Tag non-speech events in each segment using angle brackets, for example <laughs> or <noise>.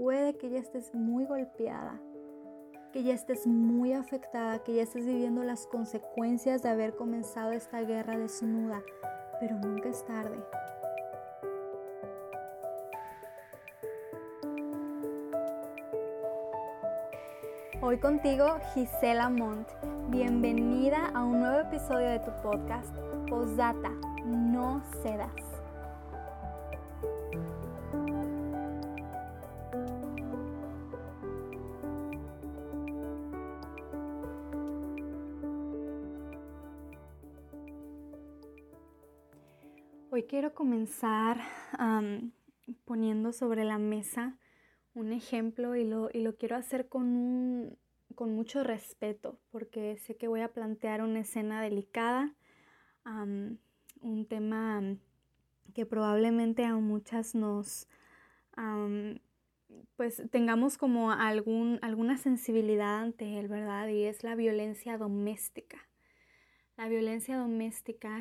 puede que ya estés muy golpeada, que ya estés muy afectada, que ya estés viviendo las consecuencias de haber comenzado esta guerra desnuda, pero nunca es tarde. Hoy contigo Gisela Montt. Bienvenida a un nuevo episodio de tu podcast, Posdata, no cedas. Quiero comenzar poniendo sobre la mesa un ejemplo y lo, y lo quiero hacer con, con, mucho respeto porque sé que voy a plantear una escena delicada, un tema que probablemente a muchas nos... pues tengamos como algún, alguna sensibilidad ante él, ¿verdad? Y es la violencia doméstica. La violencia doméstica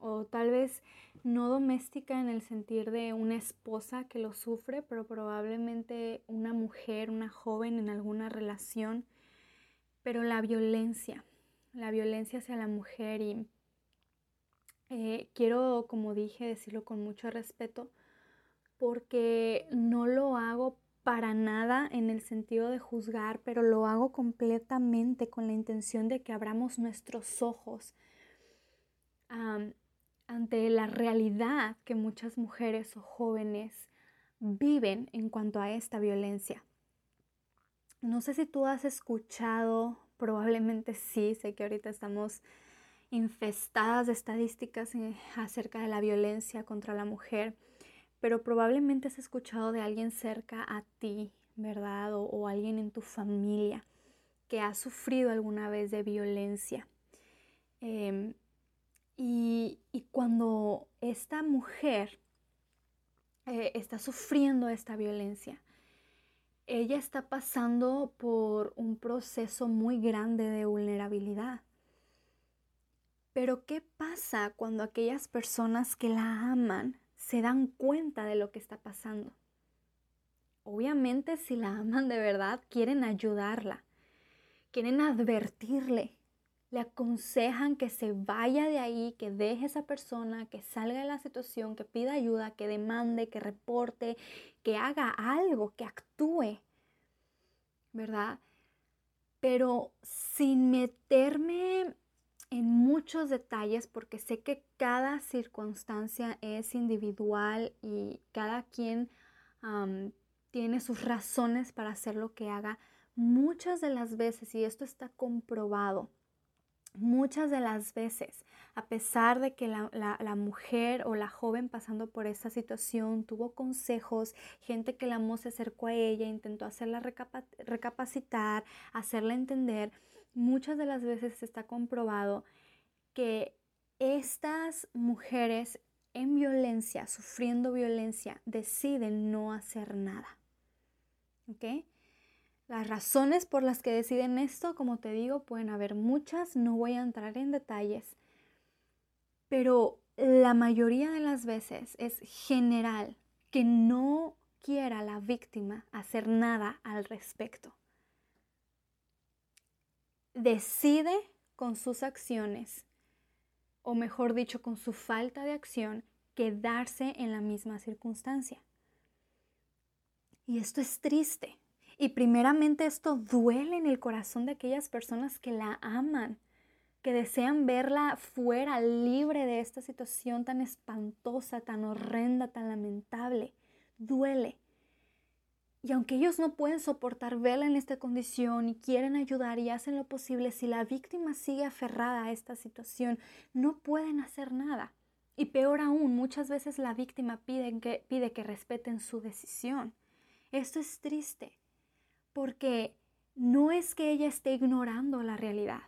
o tal vez no doméstica en el sentido de una esposa que lo sufre, pero probablemente una mujer, una joven en alguna relación, pero la violencia, la violencia hacia la mujer y eh, quiero, como dije, decirlo con mucho respeto, porque no lo hago para nada en el sentido de juzgar, pero lo hago completamente con la intención de que abramos nuestros ojos ante la realidad que muchas mujeres o jóvenes viven en cuanto a esta violencia. No sé si tú has escuchado, probablemente sí, sé que ahorita estamos infestadas de estadísticas acerca de la violencia contra la mujer, pero probablemente has escuchado de alguien cerca a ti, ¿verdad? O, alguien en tu familia que ha sufrido alguna vez de violencia. Em, y, cuando esta mujer eh, está sufriendo esta violencia, ella está pasando por un proceso muy grande de vulnerabilidad. Pero ¿qué pasa cuando aquellas personas que la aman se dan cuenta de lo que está pasando? Obviamente si la aman de verdad, quieren ayudarla, quieren advertirle, le aconsejan que se vaya de ahí, que deje esa persona, que salga de la situación, que pida ayuda, que demande, que reporte, que haga algo, que actúe, ¿verdad? Pero sin meterme en muchos detalles, porque sé que cada circunstancia es individual y cada quien tiene sus razones para hacer lo que haga, muchas de las veces, y esto está comprobado, Muchas de las veces, a pesar de que la, mujer o la joven pasando por esa situación tuvo consejos, gente que la amó se acercó a ella, intentó hacerla recapacitar, hacerla entender, muchas de las veces está comprobado que estas mujeres en violencia, sufriendo violencia, deciden no hacer nada. ¿Ok? Las razones por las que deciden esto, como te digo, pueden haber muchas, no voy a entrar en detalles, pero la mayoría de las veces es general que no quiera la víctima hacer nada al respecto. Decide con sus acciones, o mejor dicho, con su falta de acción, quedarse en la misma circunstancia. Y esto es triste y primeramente esto duele en el corazón de aquellas personas que la aman, que desean verla fuera, libre de esta situación tan espantosa, tan horrenda, tan lamentable. Duele. Y aunque ellos no pueden soportar verla en esta condición y quieren ayudar y hacen lo posible, si la víctima sigue aferrada a esta situación, no pueden hacer nada. Y peor aún, muchas veces la víctima pide que, pide que respeten su decisión. Esto es triste porque no es que ella esté ignorando la realidad.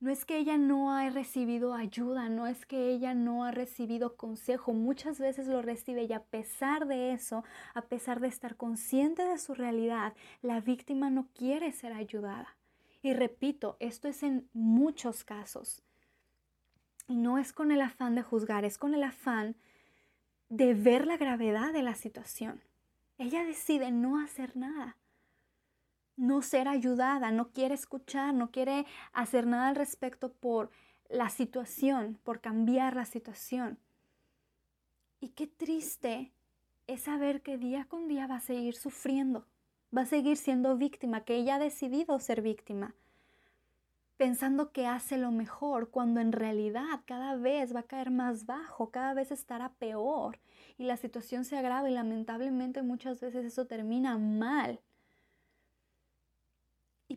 No es que ella no ha recibido ayuda, no es que ella no ha recibido consejo, muchas veces lo recibe y a pesar de eso, a pesar de estar consciente de su realidad, la víctima no quiere ser ayudada. Y repito, esto es en muchos casos. Y no es con el afán de juzgar, es con el afán de ver la gravedad de la situación Ella decide no hacer nada, no ser ayudada, no quiere escuchar, no quiere hacer nada al respecto por la situación, por cambiar la situación. Y qué triste es saber que día con día va a seguir sufriendo, va a seguir siendo víctima, que ella ha decidido ser víctima, pensando que hace lo mejor, cuando en realidad cada vez va a caer más bajo, cada vez estará peor y la situación se agrava y lamentablemente muchas veces eso termina mal.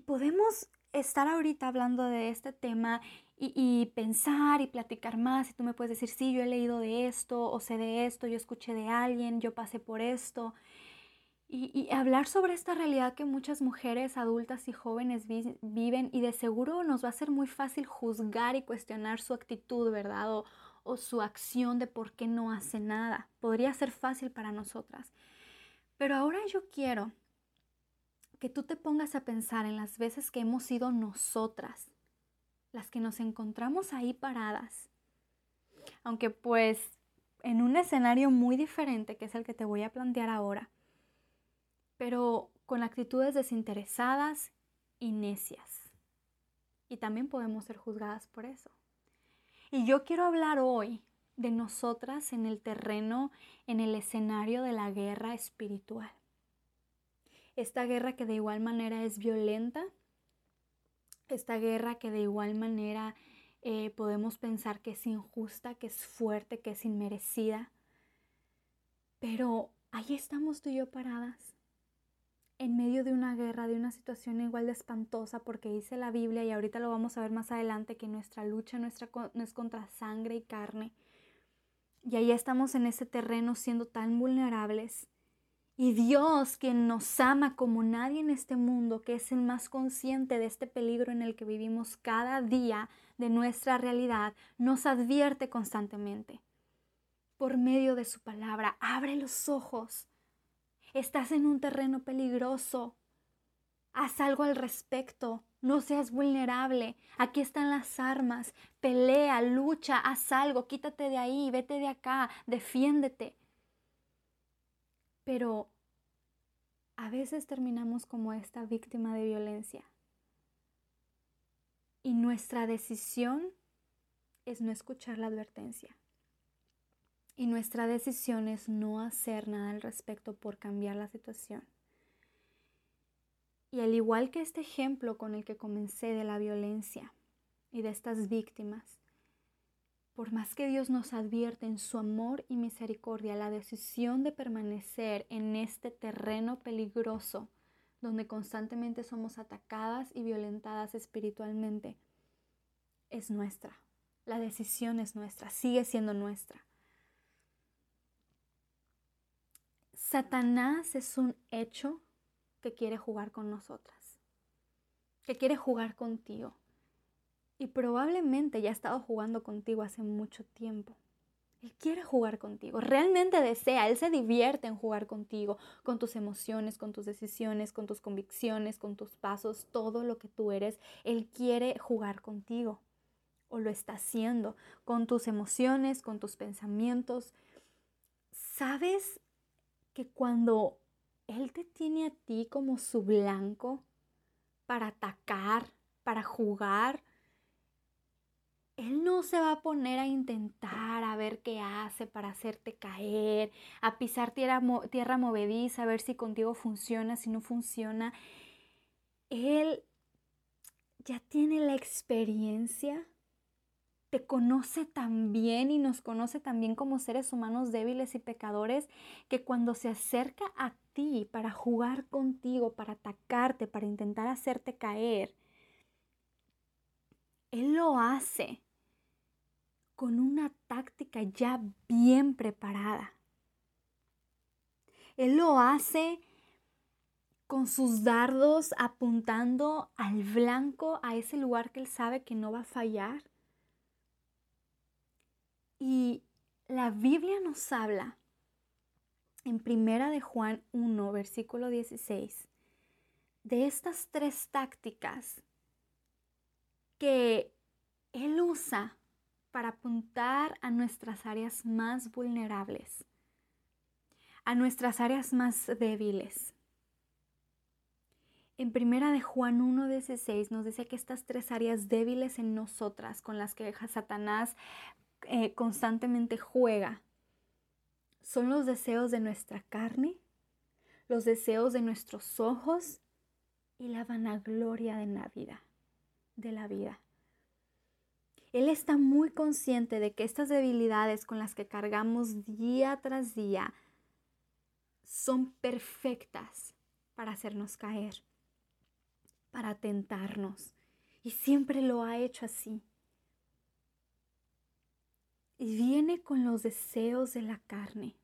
Podemos estar ahorita hablando de este tema y, pensar y platicar más. Y tú me puedes decir, sí, yo he leído de esto, o sé de esto, yo escuché de alguien, yo pasé por esto. Y, hablar sobre esta realidad que muchas mujeres adultas y jóvenes viven y de seguro nos va a ser muy fácil juzgar y cuestionar su actitud, ¿verdad? O, o su acción de por qué no hace nada. Podría ser fácil para nosotras. Pero ahora yo quiero que tú te pongas a pensar en las veces que hemos sido nosotras las que nos encontramos ahí paradas. Aunque pues en un escenario muy diferente que es el que te voy a plantear ahora, pero con actitudes desinteresadas y necias. Y también podemos ser juzgadas por eso. Y yo quiero hablar hoy de nosotras en el terreno, en el escenario de la guerra espiritual. Esta guerra que de igual manera es violenta, esta guerra que de igual manera eh, podemos pensar que es injusta, que es fuerte, que es inmerecida. Pero ahí estamos tú y yo paradas, en medio de una guerra, de una situación igual de espantosa, porque dice la Biblia, y ahorita lo vamos a ver más adelante, que nuestra lucha nuestra, no es contra sangre y carne. Y ahí estamos en ese terreno siendo tan vulnerables y Dios, quien nos ama como nadie en este mundo, que es el más consciente de este peligro en el que vivimos cada día de nuestra realidad, nos advierte constantemente. Por medio de su palabra, abre los ojos. Estás en un terreno peligroso. Haz algo al respecto. No seas vulnerable. Aquí están las armas. Pelea, lucha, haz algo. Quítate de ahí, vete de acá, defiéndete. Pero a veces terminamos como esta víctima de violencia. Y nuestra decisión es no escuchar la advertencia. Y nuestra decisión es no hacer nada al respecto por cambiar la situación. Y al igual que este ejemplo con el que comencé de la violencia y de estas víctimas, por más que Dios nos advierte en su amor y misericordia la decisión de permanecer en este terreno peligroso donde constantemente somos atacadas y violentadas espiritualmente, es nuestra. La decisión es nuestra, sigue siendo nuestra. Satanás es un hecho que quiere jugar con nosotras, que quiere jugar contigo y probablemente ya ha estado jugando contigo hace mucho tiempo. Él quiere jugar contigo, realmente desea, Él se divierte en jugar contigo, con tus emociones, con tus decisiones, con tus convicciones, con tus pasos, todo lo que tú eres. Él quiere jugar contigo o lo está haciendo con tus emociones, con tus pensamientos. ¿Sabes que cuando Él te tiene a ti como su blanco para atacar, para jugar, no se va a poner a intentar a ver qué hace para hacerte caer, a pisar tierra, tierra movediza, a ver si contigo funciona, si no funciona. Él ya tiene la experiencia, te conoce tan bien y nos conoce también como seres humanos débiles y pecadores que cuando se acerca a ti para jugar contigo, para atacarte, para intentar hacerte caer, Él lo hace con una táctica ya bien preparada. Él lo hace con sus dardos apuntando al blanco, a ese lugar que él sabe que no va a fallar. Y la Biblia nos habla en Primera de Juan 1, versículo 16, de estas tres tácticas que él usa para apuntar a nuestras áreas más vulnerables, a nuestras áreas más débiles. En primera de Juan 1.16 nos dice que estas tres áreas débiles en nosotras con las que Satanás eh, constantemente juega son los deseos de nuestra carne, los deseos de nuestros ojos y la vanagloria de la vida, de la vida. Él está muy consciente de que estas debilidades con las que cargamos día tras día son perfectas para hacernos caer, para tentarnos. Y siempre lo ha hecho así. Y viene con los deseos de la carne,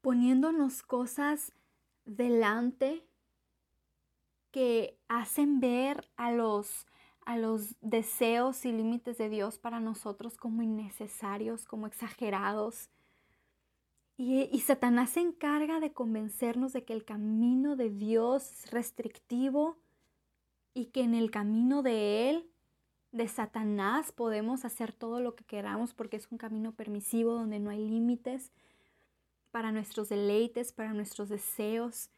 poniéndonos cosas delante que hacen ver a los a los deseos y límites de Dios para nosotros como innecesarios, como exagerados. Y, y, Satanás se encarga de convencernos de que el camino de Dios es restrictivo y que en el camino de Él, de Satanás, podemos hacer todo lo que queramos porque es un camino permisivo donde no hay límites para nuestros deleites, para nuestros deseos.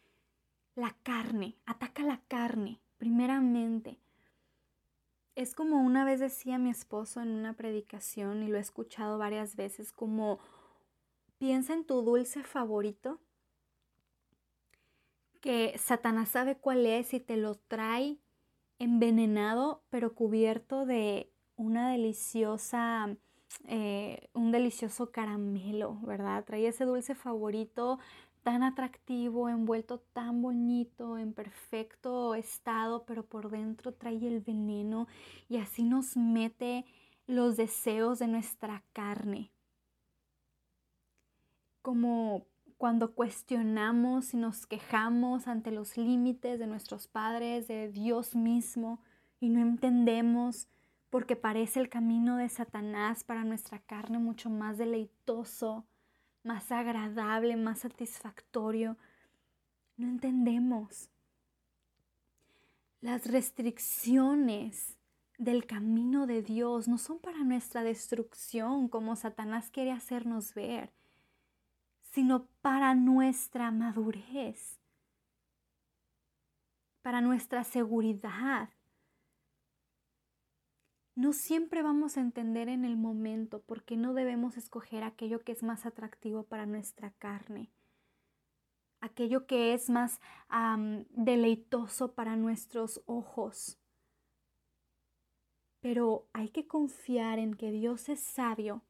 La carne, ataca la carne, primeramente es como una vez decía mi esposo en una predicación y lo he escuchado varias veces, como piensa en tu dulce favorito, que Satanás sabe cuál es y te lo trae envenenado, pero cubierto de una deliciosa, eh, un delicioso caramelo, ¿verdad? Trae ese dulce favorito tan atractivo, envuelto tan bonito, en perfecto estado, pero por dentro trae el veneno y así nos mete los deseos de nuestra carne. Como cuando cuestionamos y nos quejamos ante los límites de nuestros padres, de Dios mismo, y no entendemos porque parece el camino de Satanás para nuestra carne mucho más deleitoso, más agradable, más satisfactorio. No entendemos. Las restricciones del camino de Dios no son para nuestra destrucción como Satanás quiere hacernos ver, sino para nuestra madurez, para nuestra seguridad, no siempre vamos a entender en el momento porque no debemos escoger aquello que es más atractivo para nuestra carne, aquello que es más deleitoso para nuestros ojos. Pero hay que confiar en que Dios es sabio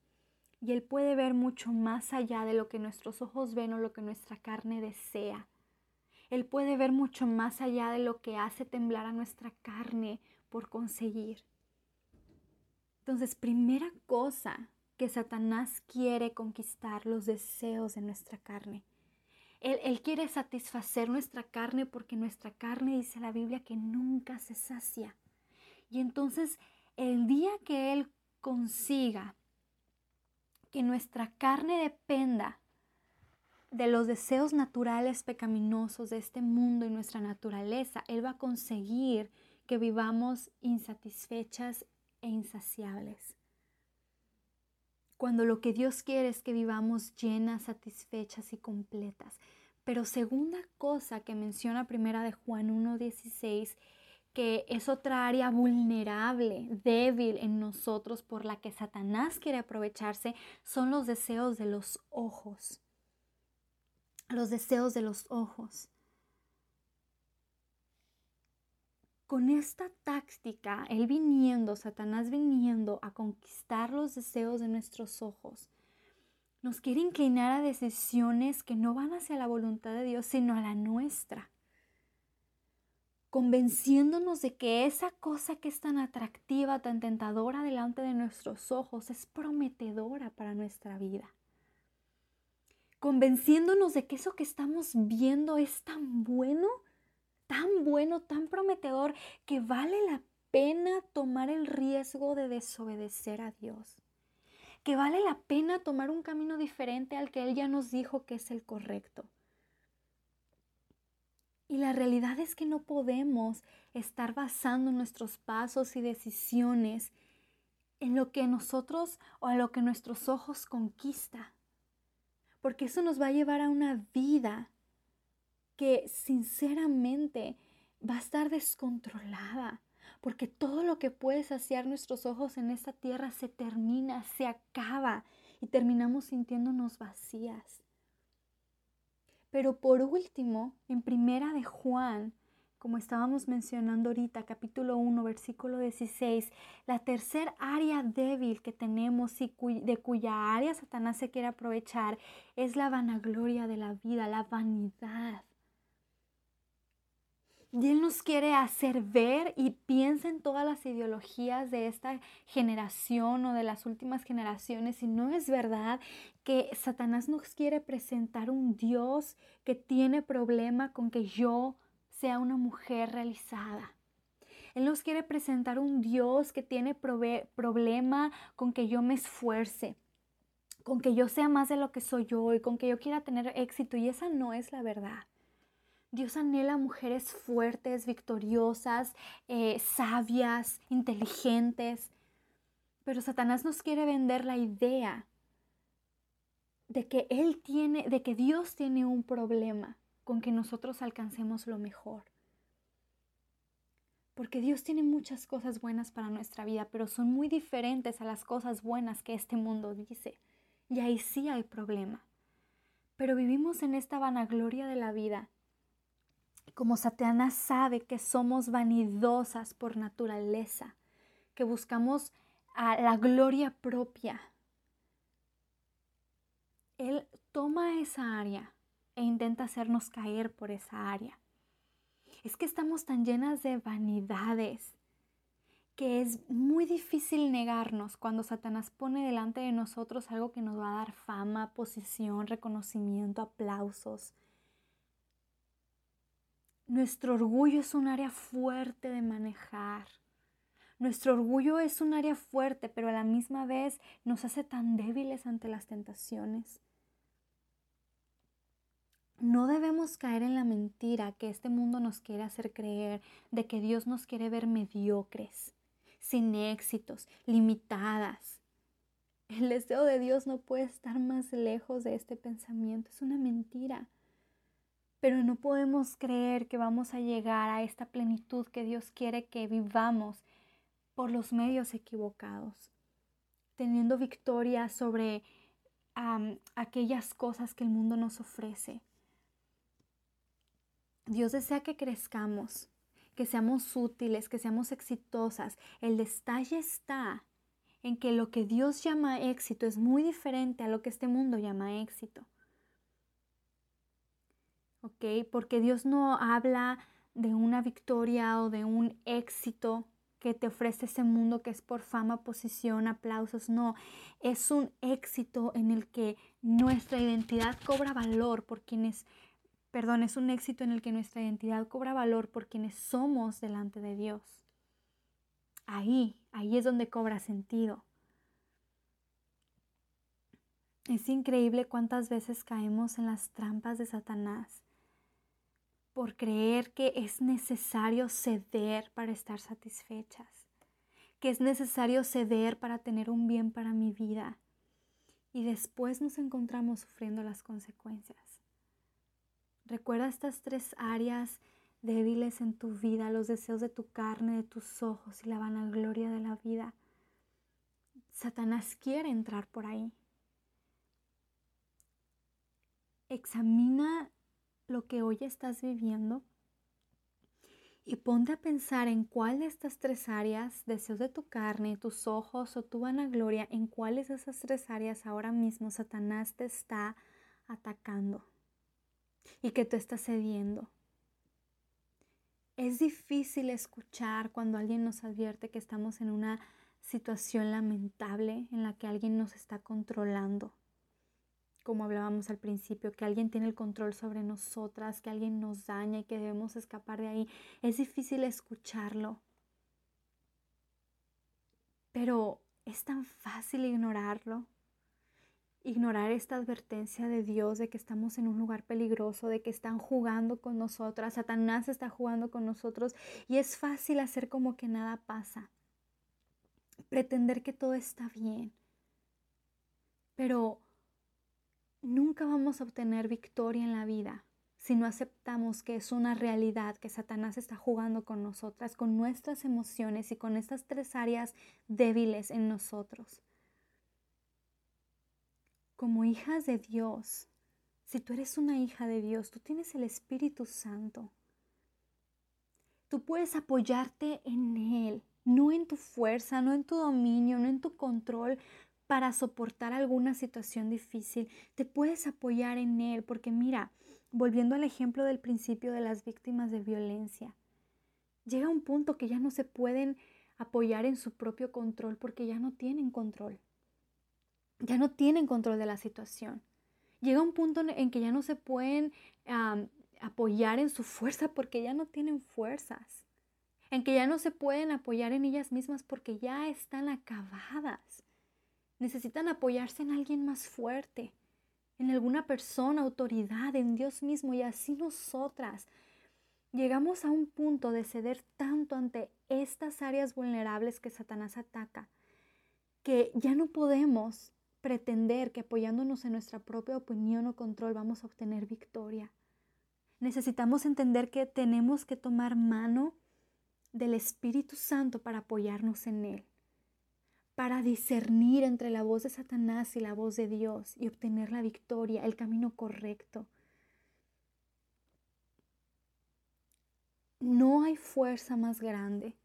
y Él puede ver mucho más allá de lo que nuestros ojos ven o lo que nuestra carne desea. Él puede ver mucho más allá de lo que hace temblar a nuestra carne por conseguir. Entonces, primera cosa que Satanás quiere conquistar los deseos de nuestra carne. Él, quiere satisfacer nuestra carne porque nuestra carne dice la Biblia que nunca se sacia. Y entonces el día que Él consiga que nuestra carne dependa de los deseos naturales pecaminosos de este mundo y nuestra naturaleza, Él va a conseguir que vivamos insatisfechas e insaciables. Cuando lo que Dios quiere es que vivamos llenas, satisfechas y completas. Pero segunda cosa que menciona primera de Juan 1.16, que es otra área vulnerable, débil en nosotros por la que Satanás quiere aprovecharse, son los deseos de los ojos. Los deseos de los ojos. Con esta táctica, Él viniendo, Satanás viniendo a conquistar los deseos de nuestros ojos, nos quiere inclinar a decisiones que no van hacia la voluntad de Dios, sino a la nuestra, convenciéndonos de que esa cosa que es tan atractiva, tan tentadora delante de nuestros ojos, es prometedora para nuestra vida convenciéndonos de que eso que estamos viendo es tan bueno tan bueno, tan prometedor, que vale la pena tomar el riesgo de desobedecer a Dios. Que vale la pena tomar un camino diferente al que Él ya nos dijo que es el correcto. Y la realidad es que no podemos estar basando nuestros pasos y decisiones en lo que nosotros o en lo que nuestros ojos conquista. porque eso nos va a llevar a una vida que sinceramente va a estar descontrolada, porque todo lo que puede saciar nuestros ojos en esta tierra se termina, se acaba y terminamos sintiéndonos vacías. Pero por último, en primera de Juan, como estábamos mencionando ahorita, capítulo 1, versículo 16, la tercer área débil que tenemos y de cuya área Satanás se quiere aprovechar es la vanagloria de la vida, la vanidad. Y Él nos quiere hacer ver y piensa en todas las ideologías de esta generación o de las últimas generaciones. Y no es verdad que Satanás nos quiere presentar un Dios que tiene problema con que yo sea una mujer realizada. Él nos quiere presentar un Dios que tiene problema con que yo me esfuerce, con que yo sea más de lo que soy yo y con que yo quiera tener éxito. Y esa no es la verdad. Dios anhela mujeres fuertes, victoriosas, eh, sabias, inteligentes. Pero Satanás nos quiere vender la idea de que Él tiene, de que Dios tiene un problema con que nosotros alcancemos lo mejor. Porque Dios tiene muchas cosas buenas para nuestra vida, pero son muy diferentes a las cosas buenas que este mundo dice. Y ahí sí hay problema. Pero vivimos en esta vanagloria de la vida como Satanás sabe que somos vanidosas por naturaleza, que buscamos la gloria propia, Él toma esa área e intenta hacernos caer por esa área. Es que estamos tan llenas de vanidades que es muy difícil negarnos cuando Satanás pone delante de nosotros algo que nos va a dar fama, posición, reconocimiento, aplausos. Nuestro orgullo es un área fuerte de manejar. Nuestro orgullo es un área fuerte, pero a la misma vez nos hace tan débiles ante las tentaciones. No debemos caer en la mentira que este mundo nos quiere hacer creer de que Dios nos quiere ver mediocres, sin éxitos, limitadas. El deseo de Dios no puede estar más lejos de este pensamiento. Es una mentira. Pero no podemos creer que vamos a llegar a esta plenitud que Dios quiere que vivamos por los medios equivocados, teniendo victoria sobre aquellas cosas que el mundo nos ofrece. Dios desea que crezcamos, que seamos útiles, que seamos exitosas. El detalle está en que lo que Dios llama éxito es muy diferente a lo que este mundo llama éxito. Porque Dios no habla de una victoria o de un éxito que te ofrece ese mundo que es por fama, posición, aplausos. No, es un éxito en el que nuestra identidad cobra valor por quienes, perdón, es un éxito en el que nuestra identidad cobra valor por quienes somos delante de Dios. Ahí, ahí es donde cobra sentido. Es increíble cuántas veces caemos en las trampas de Satanás por creer que es necesario ceder para estar satisfechas, que es necesario ceder para tener un bien para mi vida. Y después nos encontramos sufriendo las consecuencias. Recuerda estas tres áreas débiles en tu vida, los deseos de tu carne, de tus ojos y la vanagloria de la vida. Satanás quiere entrar por ahí. Examina lo que hoy estás viviendo y ponte a pensar en cuál de estas tres áreas, deseos de tu carne, tus ojos o tu vanagloria, en cuáles de esas tres áreas ahora mismo Satanás te está atacando y que tú estás cediendo. Es difícil escuchar cuando alguien nos advierte que estamos en una situación lamentable en la que alguien nos está controlando como hablábamos al principio, que alguien tiene el control sobre nosotras, que alguien nos daña y que debemos escapar de ahí. Es difícil escucharlo. Pero es tan fácil ignorarlo. Ignorar esta advertencia de Dios de que estamos en un lugar peligroso, de que están jugando con nosotras, Satanás está jugando con nosotros y es fácil hacer como que nada pasa. Pretender que todo está bien. Pero nunca vamos a obtener victoria en la vida si no aceptamos que es una realidad que Satanás está jugando con nosotras, con nuestras emociones y con estas tres áreas débiles en nosotros. Como hijas de Dios, si tú eres una hija de Dios, tú tienes el Espíritu Santo. Tú puedes apoyarte en Él, no en tu fuerza, no en tu dominio, no en tu control para soportar alguna situación difícil. Te puedes apoyar en Él porque mira, volviendo al ejemplo del principio de las víctimas de violencia, llega un punto que ya no se pueden apoyar en su propio control porque ya no tienen control. Ya no tienen control de la situación. Llega un punto en que ya no se pueden apoyar en su fuerza porque ya no tienen fuerzas. En que ya no se pueden apoyar en ellas mismas porque ya están acabadas. Necesitan apoyarse en alguien más fuerte, en alguna persona, autoridad, en Dios mismo y así nosotras. Llegamos a un punto de ceder tanto ante estas áreas vulnerables que Satanás ataca, que ya no podemos pretender que apoyándonos en nuestra propia opinión o control vamos a obtener victoria. Necesitamos entender que tenemos que tomar mano del Espíritu Santo para apoyarnos en Él para discernir entre la voz de Satanás y la voz de Dios y obtener la victoria, el camino correcto. No hay fuerza más grande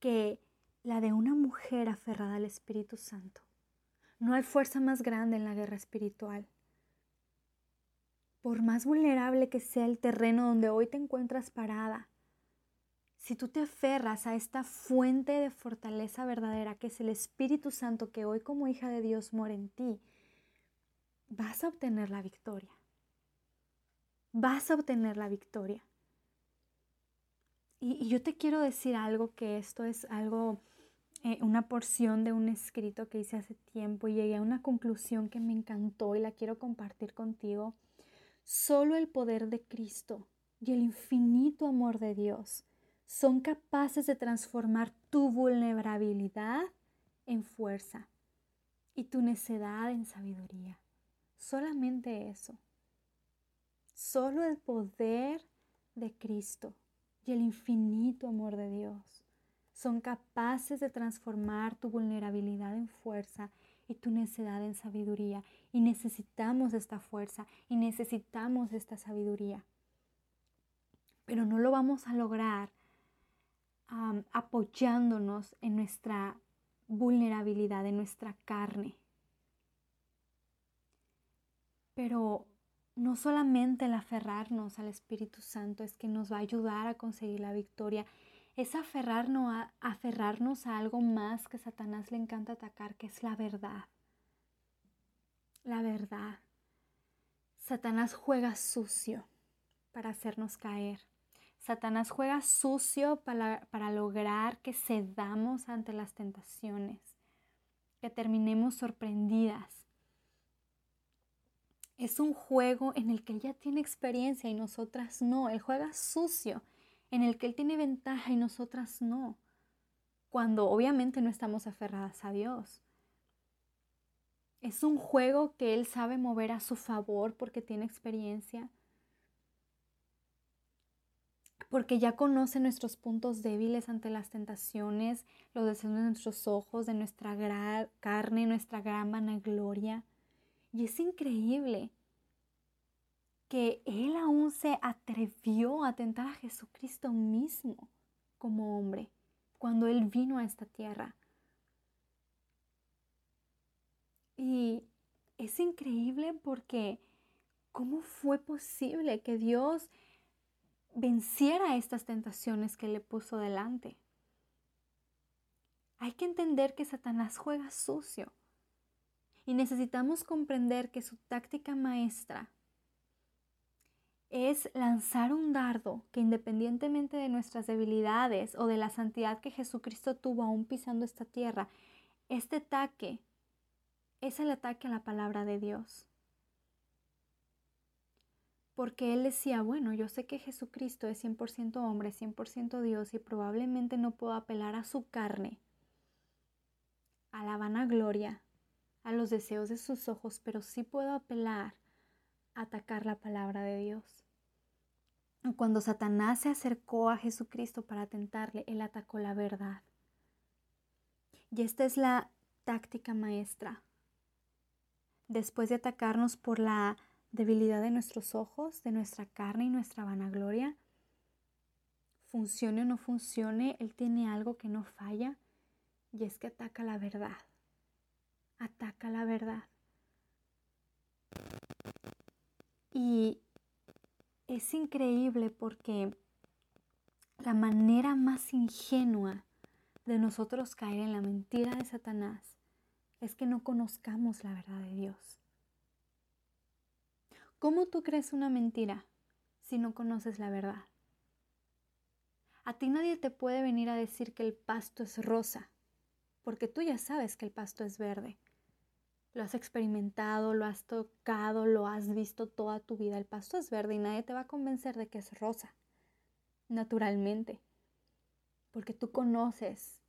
que la de una mujer aferrada al Espíritu Santo. No hay fuerza más grande en la guerra espiritual. Por más vulnerable que sea el terreno donde hoy te encuentras parada, si tú te aferras a esta fuente de fortaleza verdadera que es el Espíritu Santo que hoy como hija de Dios mora en ti, vas a obtener la victoria. Vas a obtener la victoria. Y, yo te quiero decir algo que esto es algo, eh, una porción de un escrito que hice hace tiempo y llegué a una conclusión que me encantó y la quiero compartir contigo. Solo el poder de Cristo y el infinito amor de Dios son capaces de transformar tu vulnerabilidad en fuerza y tu necedad en sabiduría. Solamente eso. Solo el poder de Cristo y el infinito amor de Dios son capaces de transformar tu vulnerabilidad en fuerza y tu necedad en sabiduría. Y necesitamos esta fuerza y necesitamos esta sabiduría. Pero no lo vamos a lograr apoyándonos en nuestra vulnerabilidad, en nuestra carne. Pero no solamente el aferrarnos al Espíritu Santo es que nos va a ayudar a conseguir la victoria, es aferrarnos a, aferrarnos a algo más que Satanás le encanta atacar, que es la verdad. La verdad. Satanás juega sucio para hacernos caer. Satanás juega sucio para, para lograr que cedamos ante las tentaciones, que terminemos sorprendidas. Es un juego en el que él ya tiene experiencia y nosotras no. Él juega sucio, en el que él tiene ventaja y nosotras no. Cuando obviamente no estamos aferradas a Dios. Es un juego que él sabe mover a su favor porque tiene experiencia porque ya conoce nuestros puntos débiles ante las tentaciones, los deseos de nuestros ojos, de nuestra carne, nuestra gran vanagloria. Y es increíble que Él aún se atrevió a tentar a Jesucristo mismo como hombre cuando Él vino a esta tierra. Y es increíble porque ¿cómo fue posible que Dios venciera estas tentaciones que le puso delante. Hay que entender que Satanás juega sucio y necesitamos comprender que su táctica maestra es lanzar un dardo que independientemente de nuestras debilidades o de la santidad que Jesucristo tuvo aún pisando esta tierra, este ataque es el ataque a la palabra de Dios porque él decía, bueno, yo sé que Jesucristo es 100% hombre, 100% Dios y probablemente no puedo apelar a su carne, a la vanagloria, a los deseos de sus ojos, pero sí puedo apelar a atacar la palabra de Dios. Cuando Satanás se acercó a Jesucristo para tentarle, él atacó la verdad. Y esta es la táctica maestra. Después de atacarnos por la debilidad de nuestros ojos, de nuestra carne y nuestra vanagloria, funcione o no funcione, Él tiene algo que no falla y es que ataca la verdad. Ataca la verdad. Y es increíble porque la manera más ingenua de nosotros caer en la mentira de Satanás es que no conozcamos la verdad de Dios. ¿Cómo tú crees una mentira si no conoces la verdad? A ti nadie te puede venir a decir que el pasto es rosa, porque tú ya sabes que el pasto es verde. Lo has experimentado, lo has tocado, lo has visto toda tu vida. El pasto es verde y nadie te va a convencer de que es rosa, naturalmente, porque tú conoces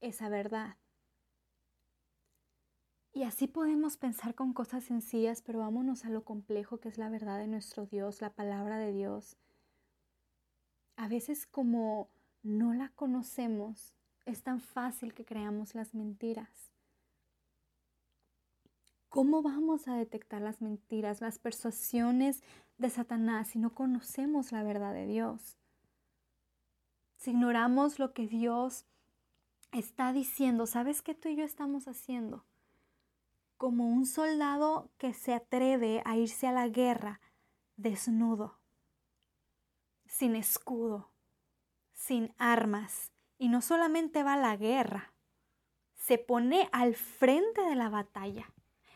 esa verdad. Y así podemos pensar con cosas sencillas, pero vámonos a lo complejo que es la verdad de nuestro Dios, la palabra de Dios. A veces como no la conocemos, es tan fácil que creamos las mentiras. ¿Cómo vamos a detectar las mentiras, las persuasiones de Satanás si no conocemos la verdad de Dios? Si ignoramos lo que Dios está diciendo, ¿sabes qué tú y yo estamos haciendo? Como un soldado que se atreve a irse a la guerra desnudo, sin escudo, sin armas, y no solamente va a la guerra, se pone al frente de la batalla,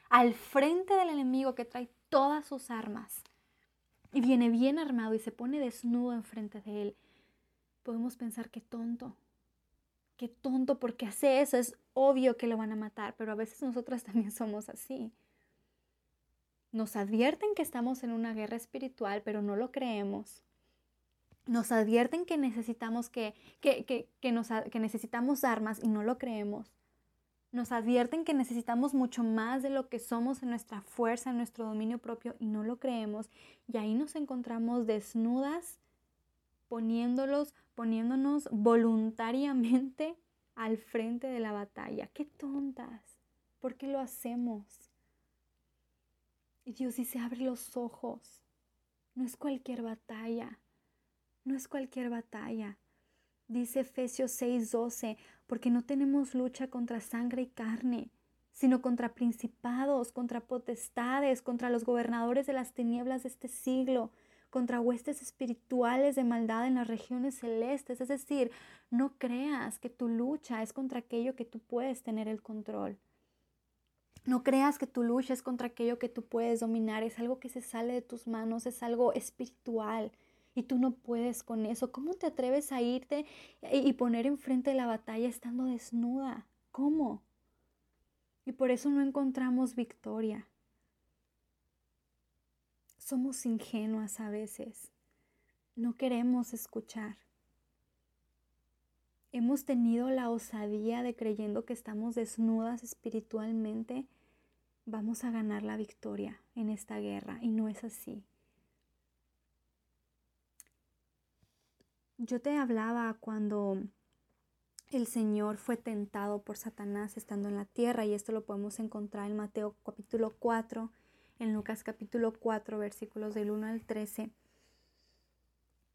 al frente del enemigo que trae todas sus armas y viene bien armado y se pone desnudo enfrente de él. Podemos pensar que tonto, qué tonto porque hace eso, es obvio que lo van a matar, pero a veces nosotras también somos así. Nos advierten que estamos en una guerra espiritual, pero no lo creemos. Nos advierten que necesitamos, que, que, que, que necesitamos armas y no lo creemos. Nos advierten que necesitamos mucho más de lo que somos en nuestra fuerza, en nuestro dominio propio y no lo creemos. Y ahí nos encontramos desnudas poniéndolos, poniéndonos voluntariamente <laughs> al frente de la batalla. ¡Qué tontas! ¿Por qué lo hacemos? Y Dios dice, abre los ojos. No es cualquier batalla. No es cualquier batalla. Dice Efesios 6:12, porque no tenemos lucha contra sangre y carne, sino contra principados, contra potestades, contra los gobernadores de las tinieblas de este siglo, contra huestes espirituales de maldad en las regiones celestes. Es decir, no creas que tu lucha es contra aquello que tú puedes tener el control. No creas que tu lucha es contra aquello que tú puedes dominar. Es algo que se sale de tus manos, es algo espiritual. Y tú no puedes con eso. ¿Cómo te atreves a irte y poner enfrente de la batalla estando desnuda? ¿Cómo? Y por eso no encontramos victoria. Somos ingenuas a veces. No queremos escuchar. Hemos tenido la osadía de creyendo que estamos desnudas espiritualmente, vamos a ganar la victoria en esta guerra y no es así. Yo te hablaba cuando el Señor fue tentado por Satanás estando en la tierra y esto lo podemos encontrar en Mateo capítulo 4 en Lucas capítulo 4, versículos del 1 al 13.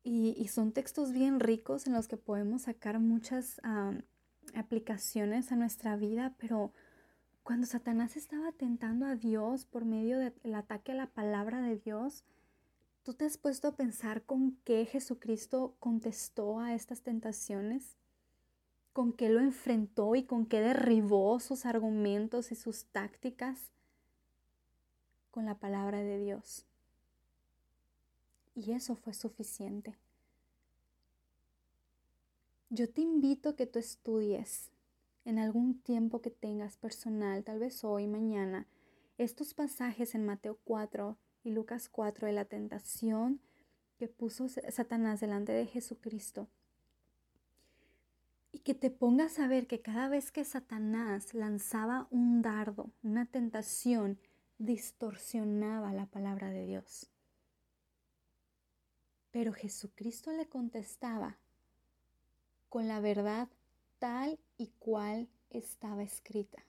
Y, son textos bien ricos en los que podemos sacar muchas aplicaciones a nuestra vida, pero cuando Satanás estaba tentando a Dios por medio del ataque a la palabra de Dios, ¿tú te has puesto a pensar con qué Jesucristo contestó a estas tentaciones? ¿Con qué lo enfrentó y con qué derribó sus argumentos y sus tácticas? La palabra de Dios. Y eso fue suficiente. Yo te invito a que tú estudies en algún tiempo que tengas personal, tal vez hoy, mañana, estos pasajes en Mateo 4 y Lucas 4 de la tentación que puso Satanás delante de Jesucristo. Y que te pongas a ver que cada vez que Satanás lanzaba un dardo, una tentación, distorsionaba la palabra de Dios. Pero Jesucristo le contestaba con la verdad tal y cual estaba escrita.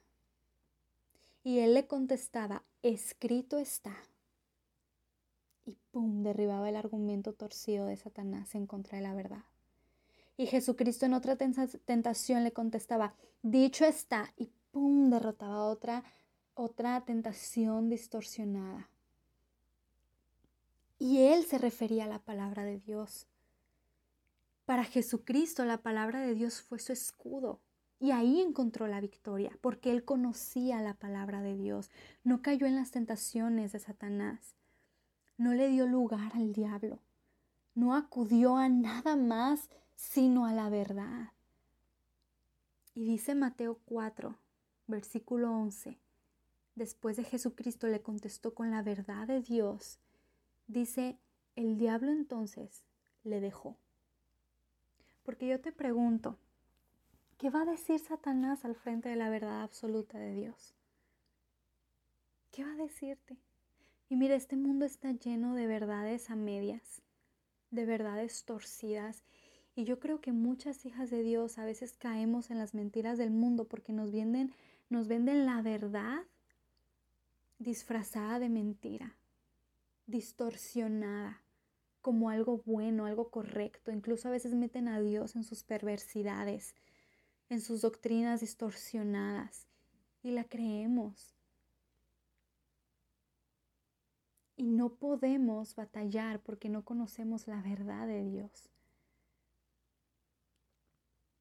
Y él le contestaba, escrito está. Y pum, derribaba el argumento torcido de Satanás en contra de la verdad. Y Jesucristo en otra tentación le contestaba, dicho está, y pum, derrotaba otra, otra tentación distorsionada. Y él se refería a la palabra de Dios. Para Jesucristo la palabra de Dios fue su escudo. Y ahí encontró la victoria, porque él conocía la palabra de Dios, no cayó en las tentaciones de Satanás, no le dio lugar al diablo, no acudió a nada más sino a la verdad. Y dice Mateo 4, versículo 11, después de Jesucristo le contestó con la verdad de Dios, dice, el diablo entonces le dejó. Porque yo te pregunto, ¿Qué va a decir Satanás al frente de la verdad absoluta de Dios? ¿Qué va a decirte? Y mira, este mundo está lleno de verdades a medias, de verdades torcidas. Y yo creo que muchas hijas de Dios a veces caemos en las mentiras del mundo porque nos venden, nos venden la verdad disfrazada de mentira, distorsionada como algo bueno, algo correcto. Incluso a veces meten a Dios en sus perversidades en sus doctrinas distorsionadas y la creemos. Y no podemos batallar porque no conocemos la verdad de Dios.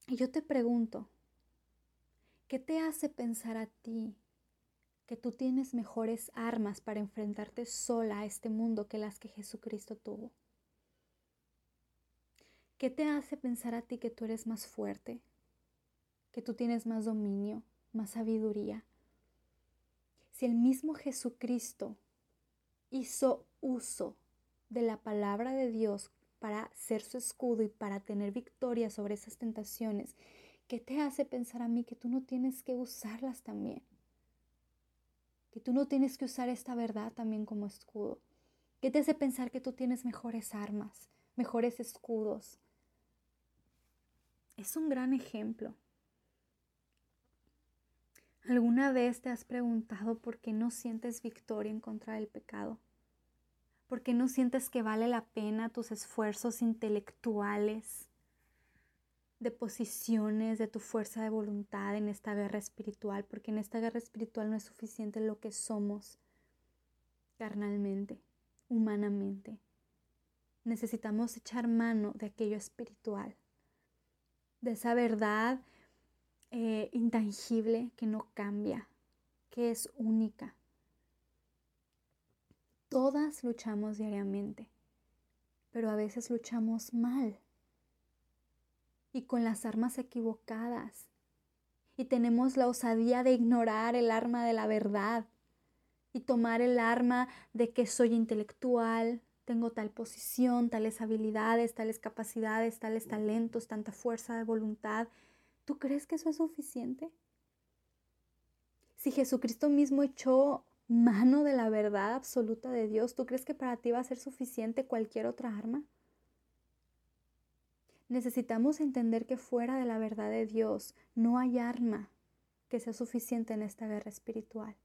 Y yo te pregunto, ¿qué te hace pensar a ti que tú tienes mejores armas para enfrentarte sola a este mundo que las que Jesucristo tuvo? ¿Qué te hace pensar a ti que tú eres más fuerte, que tú tienes más dominio, más sabiduría. Si el mismo Jesucristo hizo uso de la palabra de Dios para ser su escudo y para tener victoria sobre esas tentaciones, ¿qué te hace pensar a mí que tú no tienes que usarlas también? Que tú no tienes que usar esta verdad también como escudo. ¿Qué te hace pensar que tú tienes mejores armas, mejores escudos? Es un gran ejemplo. ¿Alguna vez te has preguntado por qué no sientes victoria en contra del pecado? ¿Por qué no sientes que vale la pena tus esfuerzos intelectuales, de posiciones, de tu fuerza de voluntad en esta guerra espiritual? Porque en esta guerra espiritual no es suficiente lo que somos carnalmente, humanamente. Necesitamos echar mano de aquello espiritual, de esa verdad eh, intangible que no cambia, que es única. Todas luchamos diariamente, pero a veces luchamos mal y con las armas equivocadas. Y tenemos la osadía de ignorar el arma de la verdad y tomar el arma de que soy intelectual, tengo tal posición, tales habilidades, tales capacidades, tales talentos, tanta fuerza de voluntad ¿Tú crees que eso es suficiente? Si Jesucristo mismo echó mano de la verdad absoluta de Dios, ¿tú crees que para ti va a ser suficiente cualquier otra arma? Necesitamos entender que fuera de la verdad de Dios no hay arma que sea suficiente en esta guerra espiritual.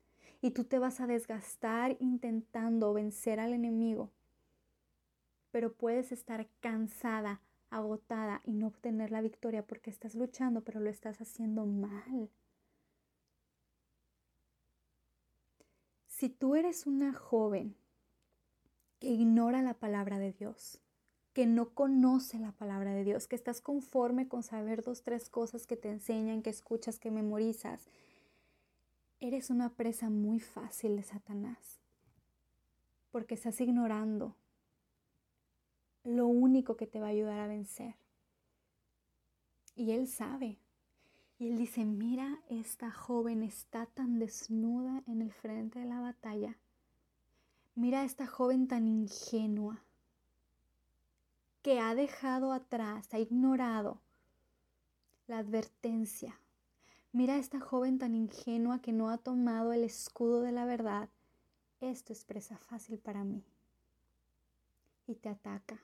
Y tú te vas a desgastar intentando vencer al enemigo, pero puedes estar cansada, agotada y no obtener la victoria porque estás luchando, pero lo estás haciendo mal. Si tú eres una joven que ignora la palabra de Dios, que no conoce la palabra de Dios, que estás conforme con saber dos, tres cosas que te enseñan, que escuchas, que memorizas, eres una presa muy fácil de Satanás, porque estás ignorando lo único que te va a ayudar a vencer. Y él sabe. Y él dice, mira, esta joven está tan desnuda en el frente de la batalla. Mira esta joven tan ingenua que ha dejado atrás, ha ignorado la advertencia. Mira a esta joven tan ingenua que no ha tomado el escudo de la verdad. Esto es presa fácil para mí. Y te ataca.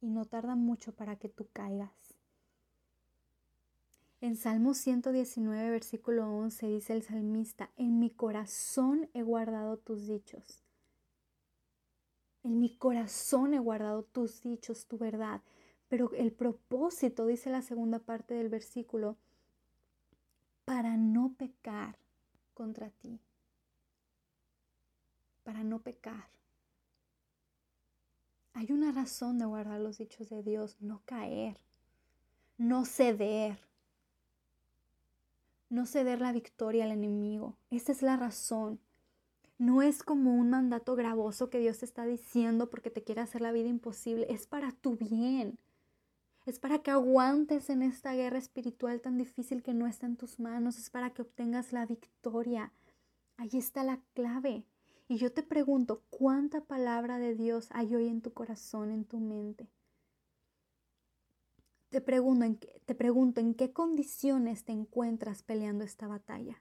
Y no tarda mucho para que tú caigas. En Salmo 119, versículo 11 dice el salmista, en mi corazón he guardado tus dichos. En mi corazón he guardado tus dichos, tu verdad. Pero el propósito, dice la segunda parte del versículo, para no pecar contra ti. Para no pecar. Hay una razón de guardar los dichos de Dios, no caer, no ceder no ceder la victoria al enemigo. Esa es la razón. No es como un mandato gravoso que Dios te está diciendo porque te quiere hacer la vida imposible. Es para tu bien. Es para que aguantes en esta guerra espiritual tan difícil que no está en tus manos. Es para que obtengas la victoria. Ahí está la clave. Y yo te pregunto, ¿cuánta palabra de Dios hay hoy en tu corazón, en tu mente? Te pregunto, ¿en qué, te pregunto, ¿en qué condiciones te encuentras peleando esta batalla?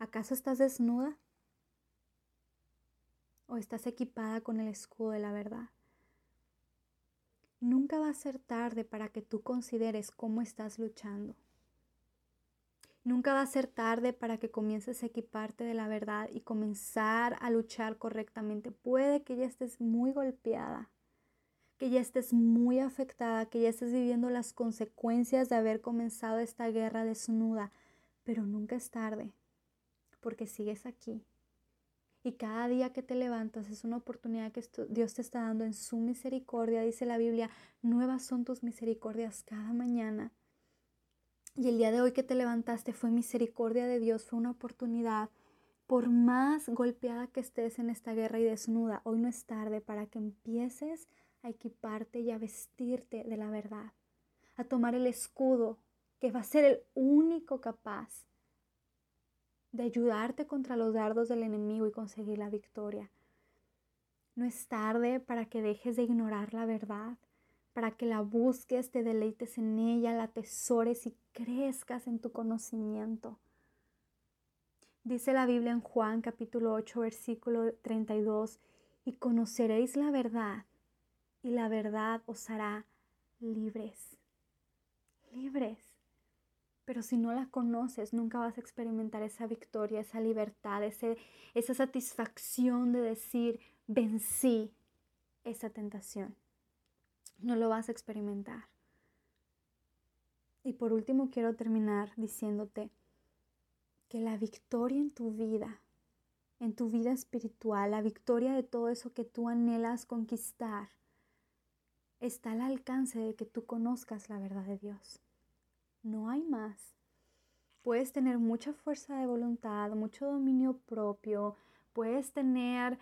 ¿Acaso estás desnuda? ¿O estás equipada con el escudo de la verdad? Nunca va a ser tarde para que tú consideres cómo estás luchando. Nunca va a ser tarde para que comiences a equiparte de la verdad y comenzar a luchar correctamente. Puede que ya estés muy golpeada, que ya estés muy afectada, que ya estés viviendo las consecuencias de haber comenzado esta guerra desnuda, pero nunca es tarde, porque sigues aquí. Y cada día que te levantas es una oportunidad que Dios te está dando en su misericordia. Dice la Biblia, nuevas son tus misericordias cada mañana. Y el día de hoy que te levantaste fue misericordia de Dios, fue una oportunidad. Por más golpeada que estés en esta guerra y desnuda, hoy no es tarde para que empieces a equiparte y a vestirte de la verdad, a tomar el escudo que va a ser el único capaz de ayudarte contra los dardos del enemigo y conseguir la victoria. No es tarde para que dejes de ignorar la verdad, para que la busques, te deleites en ella, la atesores y crezcas en tu conocimiento. Dice la Biblia en Juan capítulo 8 versículo 32, y conoceréis la verdad y la verdad os hará libres. Libres. Pero si no la conoces, nunca vas a experimentar esa victoria, esa libertad, esa satisfacción de decir, vencí esa tentación. No lo vas a experimentar. Y por último quiero terminar diciéndote que la victoria en tu vida, en tu vida espiritual, la victoria de todo eso que tú anhelas conquistar, está al alcance de que tú conozcas la verdad de Dios. No hay más. Puedes tener mucha fuerza de voluntad, mucho dominio propio, puedes tener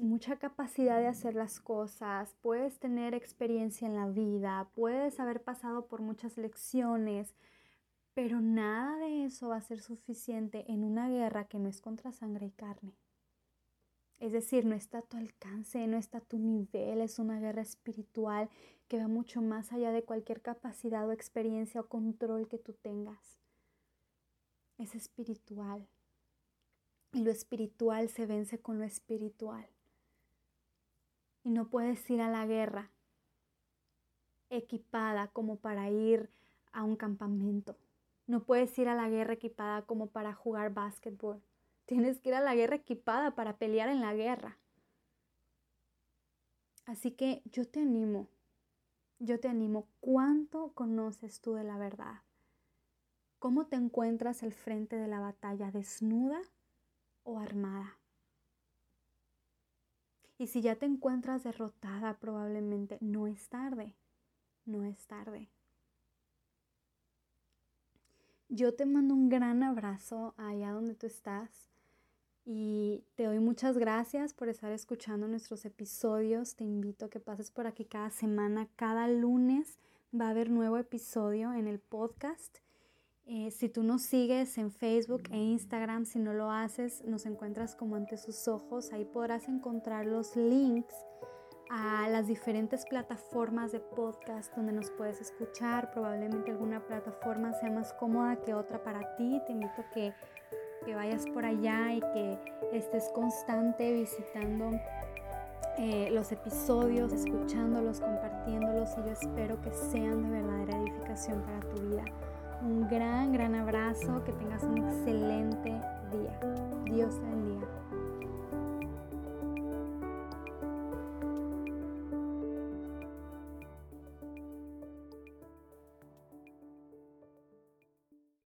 mucha capacidad de hacer las cosas, puedes tener experiencia en la vida, puedes haber pasado por muchas lecciones, pero nada de eso va a ser suficiente en una guerra que no es contra sangre y carne. Es decir, no está a tu alcance, no está a tu nivel, es una guerra espiritual que va mucho más allá de cualquier capacidad o experiencia o control que tú tengas. Es espiritual. Y lo espiritual se vence con lo espiritual. Y no puedes ir a la guerra equipada como para ir a un campamento. No puedes ir a la guerra equipada como para jugar básquetbol. Tienes que ir a la guerra equipada para pelear en la guerra. Así que yo te animo, yo te animo, ¿cuánto conoces tú de la verdad? ¿Cómo te encuentras al frente de la batalla, desnuda o armada? Y si ya te encuentras derrotada, probablemente no es tarde, no es tarde. Yo te mando un gran abrazo allá donde tú estás. Y te doy muchas gracias por estar escuchando nuestros episodios. Te invito a que pases por aquí cada semana. Cada lunes va a haber nuevo episodio en el podcast. Eh, si tú nos sigues en Facebook e Instagram, si no lo haces, nos encuentras como ante sus ojos. Ahí podrás encontrar los links a las diferentes plataformas de podcast donde nos puedes escuchar. Probablemente alguna plataforma sea más cómoda que otra para ti. Te invito a que, que vayas por allá y que estés constante visitando eh, los episodios, escuchándolos, compartiéndolos y yo espero que sean de verdadera edificación para tu vida. Un gran, gran abrazo, que tengas un excelente día.